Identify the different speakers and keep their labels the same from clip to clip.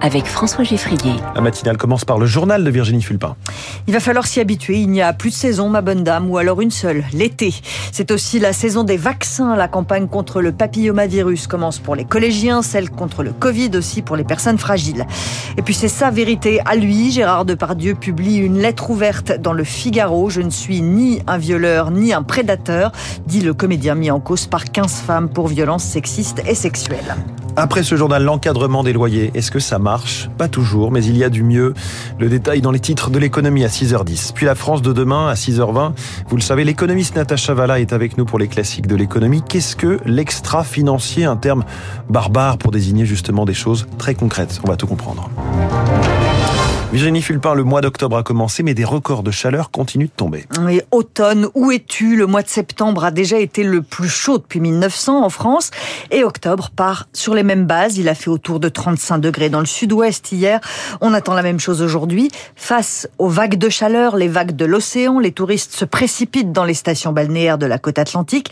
Speaker 1: avec François Geffrier.
Speaker 2: La matinale commence par le journal de Virginie Fulpin.
Speaker 3: Il va falloir s'y habituer. Il n'y a plus de saison, ma bonne dame, ou alors une seule, l'été. C'est aussi la saison des vaccins. La campagne contre le papillomavirus commence pour les collégiens, celle contre le Covid aussi pour les personnes fragiles. Et puis c'est sa vérité à lui. Gérard Depardieu publie une lettre ouverte dans le Figaro. Je ne suis ni un violeur ni un prédateur, dit le comédien mis en cause par 15 femmes pour violences sexistes et sexuelles.
Speaker 2: Après ce journal, l'encadrement des loyers, est-ce que ça marche? Pas toujours, mais il y a du mieux. Le détail dans les titres de l'économie à 6h10. Puis la France de demain à 6h20. Vous le savez, l'économiste Natacha Valla est avec nous pour les classiques de l'économie. Qu'est-ce que l'extra-financier Un terme barbare pour désigner justement des choses très concrètes? On va tout comprendre. Virginie Fulpin, le mois d'octobre a commencé, mais des records de chaleur continuent de tomber.
Speaker 3: Oui, automne, où es-tu? Le mois de septembre a déjà été le plus chaud depuis 1900 en France. Et octobre part sur les mêmes bases. Il a fait autour de 35 degrés dans le sud-ouest hier. On attend la même chose aujourd'hui. Face aux vagues de chaleur, les vagues de l'océan, les touristes se précipitent dans les stations balnéaires de la côte atlantique.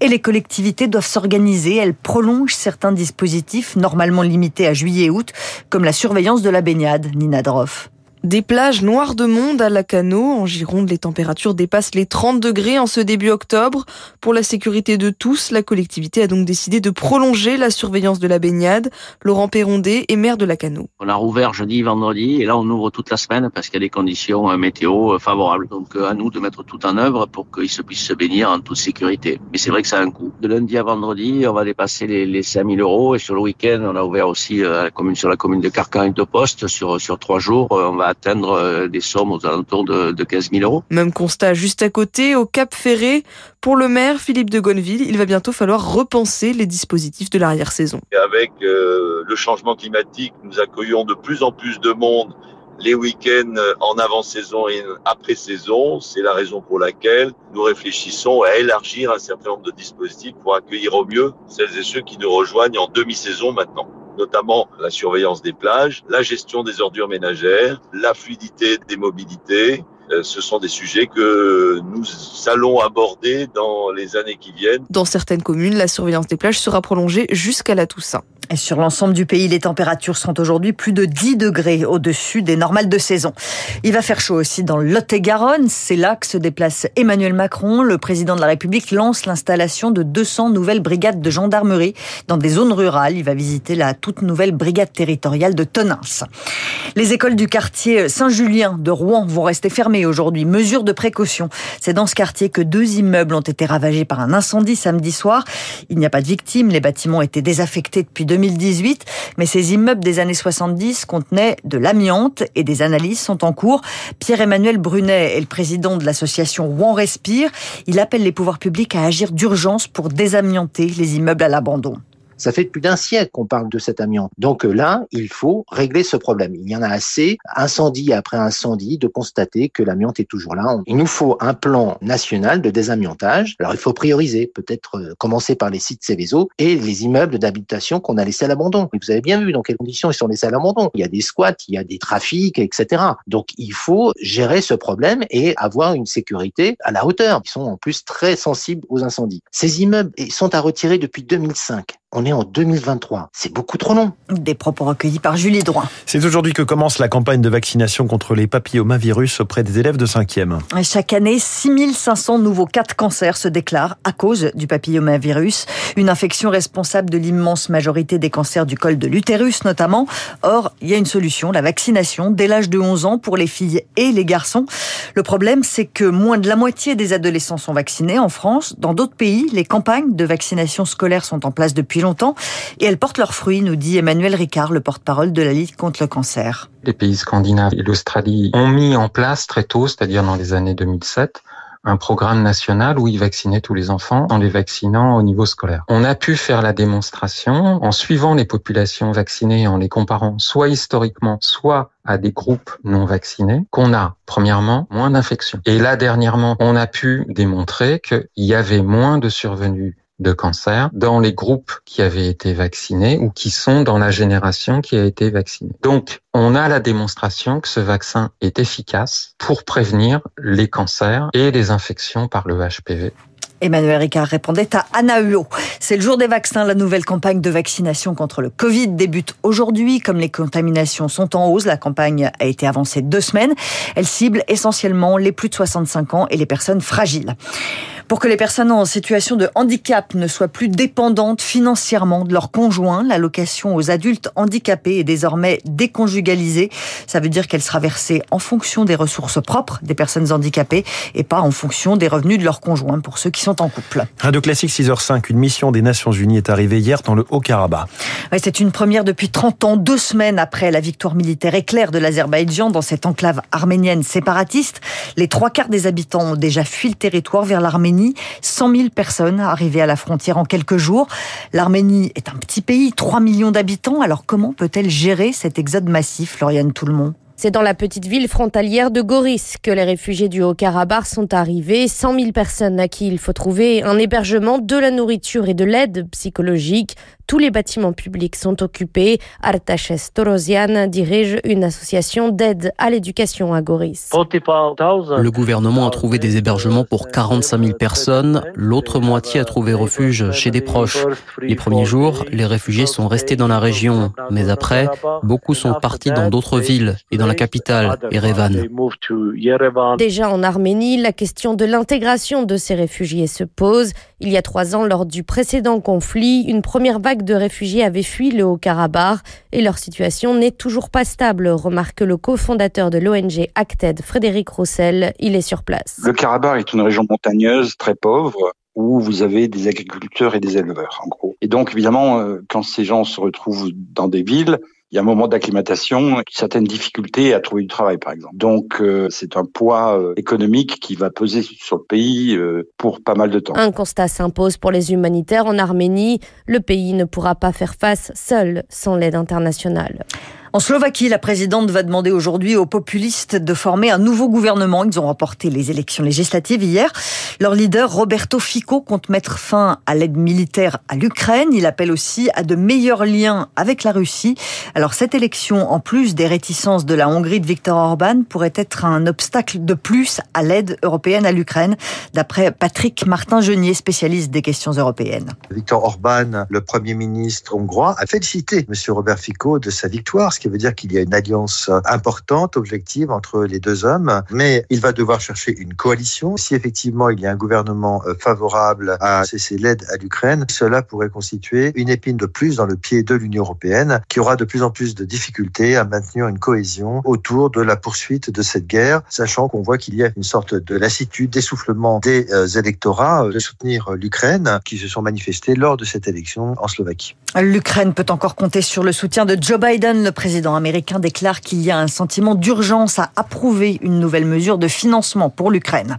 Speaker 3: Et les collectivités doivent s'organiser. Elles prolongent certains dispositifs normalement limités à juillet et août, comme la surveillance de la baignade. Nina Droff.
Speaker 4: Des plages noires de monde à Lacano. En Gironde, les températures dépassent les 30 degrés en ce début octobre. Pour la sécurité de tous, la collectivité a donc décidé de prolonger la surveillance de la baignade. Laurent Perrondé est maire de Lacano.
Speaker 5: On a rouvert jeudi, vendredi, et là on ouvre toute la semaine parce qu'il y a des conditions euh, météo euh, favorables. Donc euh, à nous de mettre tout en œuvre pour qu'ils se puissent se baigner en toute sécurité. Mais c'est vrai que ça a un coût. De lundi à vendredi, on va dépasser les, les 5000 euros et sur le week-end, on a ouvert aussi commune, sur la commune de Carcan et de Poste sur, sur trois jours. On va atteindre euh, des sommes aux alentours de, de 15 000 euros.
Speaker 4: Même constat juste à côté, au Cap Ferré. Pour le maire Philippe de Gonneville, il va bientôt falloir repenser les dispositifs de l'arrière-saison.
Speaker 6: Avec euh, le changement climatique, nous accueillons de plus en plus de monde les week-ends en avant-saison et après-saison. C'est la raison pour laquelle nous réfléchissons à élargir un certain nombre de dispositifs pour accueillir au mieux celles et ceux qui nous rejoignent en demi-saison maintenant notamment la surveillance des plages, la gestion des ordures ménagères, la fluidité des mobilités. Euh, ce sont des sujets que nous allons aborder dans les années qui viennent.
Speaker 4: Dans certaines communes, la surveillance des plages sera prolongée jusqu'à la Toussaint.
Speaker 3: Sur l'ensemble du pays, les températures sont aujourd'hui plus de 10 degrés au-dessus des normales de saison. Il va faire chaud aussi dans Lot-et-Garonne. C'est là que se déplace Emmanuel Macron. Le président de la République lance l'installation de 200 nouvelles brigades de gendarmerie dans des zones rurales. Il va visiter la toute nouvelle brigade territoriale de Tonins. Les écoles du quartier Saint-Julien de Rouen vont rester fermées aujourd'hui. Mesure de précaution. C'est dans ce quartier que deux immeubles ont été ravagés par un incendie samedi soir. Il n'y a pas de victimes. Les bâtiments étaient désaffectés depuis 2018, mais ces immeubles des années 70 contenaient de l'amiante et des analyses sont en cours. Pierre-Emmanuel Brunet est le président de l'association Rouen Respire. Il appelle les pouvoirs publics à agir d'urgence pour désamianter les immeubles à l'abandon.
Speaker 7: Ça fait plus d'un siècle qu'on parle de cet amiante. Donc là, il faut régler ce problème. Il y en a assez, incendie après incendie, de constater que l'amiante est toujours là. Il nous faut un plan national de désamiantage. Alors il faut prioriser, peut-être euh, commencer par les sites Céveso et les immeubles d'habitation qu'on a laissés à l'abandon. Vous avez bien vu dans quelles conditions ils sont laissés à l'abandon. Il y a des squats, il y a des trafics, etc. Donc il faut gérer ce problème et avoir une sécurité à la hauteur. Ils sont en plus très sensibles aux incendies. Ces immeubles sont à retirer depuis 2005. On est en 2023. C'est beaucoup trop long.
Speaker 3: Des propos recueillis par Julie Droit.
Speaker 2: C'est aujourd'hui que commence la campagne de vaccination contre les papillomavirus auprès des élèves de 5e.
Speaker 3: Chaque année, 6500 nouveaux cas de cancer se déclarent à cause du papillomavirus, une infection responsable de l'immense majorité des cancers du col de l'utérus notamment. Or, il y a une solution, la vaccination dès l'âge de 11 ans pour les filles et les garçons. Le problème, c'est que moins de la moitié des adolescents sont vaccinés en France. Dans d'autres pays, les campagnes de vaccination scolaire sont en place depuis longtemps et elles portent leurs fruits, nous dit Emmanuel Ricard, le porte-parole de la Ligue contre le cancer.
Speaker 8: Les pays scandinaves et l'Australie ont mis en place très tôt, c'est-à-dire dans les années 2007, un programme national où ils vaccinaient tous les enfants en les vaccinant au niveau scolaire. On a pu faire la démonstration en suivant les populations vaccinées, en les comparant soit historiquement, soit à des groupes non vaccinés, qu'on a, premièrement, moins d'infections. Et là, dernièrement, on a pu démontrer qu'il y avait moins de survenus de cancer dans les groupes qui avaient été vaccinés ou qui sont dans la génération qui a été vaccinée. Donc, on a la démonstration que ce vaccin est efficace pour prévenir les cancers et les infections par le HPV.
Speaker 3: Emmanuel Ricard répondait à Anna Huot. C'est le jour des vaccins. La nouvelle campagne de vaccination contre le Covid débute aujourd'hui. Comme les contaminations sont en hausse, la campagne a été avancée deux semaines. Elle cible essentiellement les plus de 65 ans et les personnes fragiles. Pour que les personnes en situation de handicap ne soient plus dépendantes financièrement de leur conjoint, l'allocation aux adultes handicapés est désormais déconjugalisée. Ça veut dire qu'elle sera versée en fonction des ressources propres des personnes handicapées et pas en fonction des revenus de leur conjoint pour ceux qui sont en couple.
Speaker 2: Radio Classique 6h05, une mission des Nations Unies est arrivée hier dans le Haut-Karabakh.
Speaker 3: c'est une première depuis 30 ans, deux semaines après la victoire militaire éclair de l'Azerbaïdjan dans cette enclave arménienne séparatiste. Les trois quarts des habitants ont déjà fui le territoire vers l'Arménie 100 000 personnes arrivées à la frontière en quelques jours. L'Arménie est un petit pays, 3 millions d'habitants. Alors comment peut-elle gérer cet exode massif, Lauriane Tout-le-Monde
Speaker 9: c'est dans la petite ville frontalière de Goris que les réfugiés du Haut-Karabakh sont arrivés. 100 000 personnes à qui il faut trouver un hébergement, de la nourriture et de l'aide psychologique. Tous les bâtiments publics sont occupés. Artaches Torosian dirige une association d'aide à l'éducation à Goris.
Speaker 10: Le gouvernement a trouvé des hébergements pour 45 000 personnes. L'autre moitié a trouvé refuge chez des proches. Les premiers jours, les réfugiés sont restés dans la région. Mais après, beaucoup sont partis dans d'autres villes et dans la capitale, Erevan.
Speaker 9: Déjà en Arménie, la question de l'intégration de ces réfugiés se pose. Il y a trois ans, lors du précédent conflit, une première vague de réfugiés avaient fui le Haut-Karabakh et leur situation n'est toujours pas stable, remarque le cofondateur de l'ONG Acted, Frédéric Roussel. Il est sur place.
Speaker 11: Le Karabakh est une région montagneuse, très pauvre, où vous avez des agriculteurs et des éleveurs, en gros. Et donc, évidemment, euh, quand ces gens se retrouvent dans des villes, il y a un moment d'acclimatation, certaines difficultés à trouver du travail, par exemple. Donc, euh, c'est un poids euh, économique qui va peser sur le pays euh, pour pas mal de temps.
Speaker 9: Un constat s'impose pour les humanitaires en Arménie. Le pays ne pourra pas faire face seul sans l'aide internationale.
Speaker 3: En Slovaquie, la présidente va demander aujourd'hui aux populistes de former un nouveau gouvernement. Ils ont remporté les élections législatives hier. Leur leader, Roberto Fico, compte mettre fin à l'aide militaire à l'Ukraine. Il appelle aussi à de meilleurs liens avec la Russie. Alors cette élection, en plus des réticences de la Hongrie de Viktor Orban, pourrait être un obstacle de plus à l'aide européenne à l'Ukraine, d'après Patrick Martin-Genier, spécialiste des questions européennes.
Speaker 12: Viktor Orban, le Premier ministre hongrois, a félicité M. Robert Fico de sa victoire, veut dire qu'il y a une alliance importante, objective entre les deux hommes, mais il va devoir chercher une coalition. Si effectivement il y a un gouvernement euh, favorable à cesser l'aide à l'Ukraine, cela pourrait constituer une épine de plus dans le pied de l'Union européenne, qui aura de plus en plus de difficultés à maintenir une cohésion autour de la poursuite de cette guerre, sachant qu'on voit qu'il y a une sorte de lassitude, d'essoufflement des euh, électorats euh, de soutenir l'Ukraine qui se sont manifestés lors de cette élection en Slovaquie.
Speaker 3: L'Ukraine peut encore compter sur le soutien de Joe Biden. Le président américain déclare qu'il y a un sentiment d'urgence à approuver une nouvelle mesure de financement pour l'Ukraine.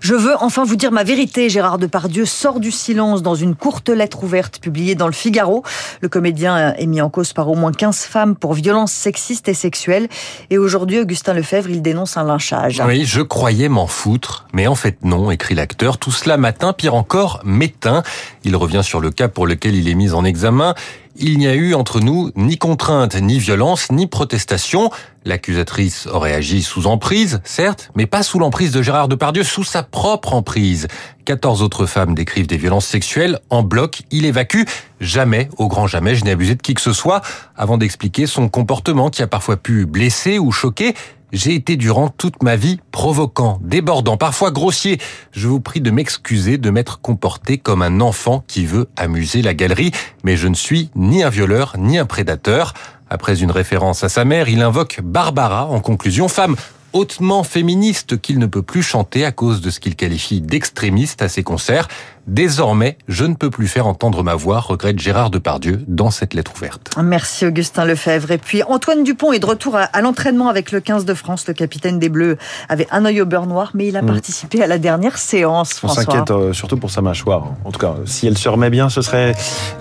Speaker 3: Je veux enfin vous dire ma vérité. Gérard Depardieu sort du silence dans une courte lettre ouverte publiée dans le Figaro. Le comédien est mis en cause par au moins 15 femmes pour violences sexistes et sexuelles. Et aujourd'hui, Augustin Lefebvre, il dénonce un lynchage.
Speaker 13: Oui, je croyais m'en foutre, mais en fait non, écrit l'acteur. Tout cela matin, pire encore, m'éteint. Il revient sur le cas pour lequel il est mis en examen. Il n'y a eu entre nous ni contrainte, ni violence, ni protestation. L'accusatrice aurait agi sous emprise, certes, mais pas sous l'emprise de Gérard Depardieu, sous sa propre emprise. 14 autres femmes décrivent des violences sexuelles. En bloc, il évacue. Jamais, au grand jamais, je n'ai abusé de qui que ce soit, avant d'expliquer son comportement qui a parfois pu blesser ou choquer. J'ai été durant toute ma vie provoquant, débordant, parfois grossier. Je vous prie de m'excuser de m'être comporté comme un enfant qui veut amuser la galerie, mais je ne suis ni un violeur ni un prédateur. Après une référence à sa mère, il invoque Barbara en conclusion, femme hautement féministe qu'il ne peut plus chanter à cause de ce qu'il qualifie d'extrémiste à ses concerts. Désormais, je ne peux plus faire entendre ma voix, regrette Gérard Depardieu dans cette lettre ouverte.
Speaker 3: Merci Augustin Lefebvre. Et puis Antoine Dupont est de retour à, l'entraînement avec le 15 de France. Le capitaine des Bleus avait un œil au beurre noir, mais il a mm. participé à la dernière séance.
Speaker 2: On s'inquiète euh, surtout pour sa mâchoire. En tout cas, si elle se remet bien, ce serait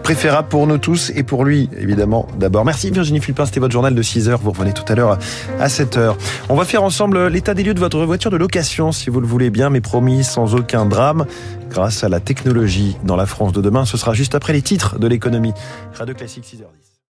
Speaker 2: préférable pour nous tous et pour lui, évidemment, d'abord. Merci Virginie Fulpin, c'était votre journal de 6 heures. Vous revenez tout à l'heure à 7 heures. On va faire ensemble l'état des lieux de votre voiture de location, si vous le voulez bien, mais promis, sans aucun drame grâce à la technologie dans la France de demain. Ce sera juste après les titres de l'économie. Radio Classique 6h10.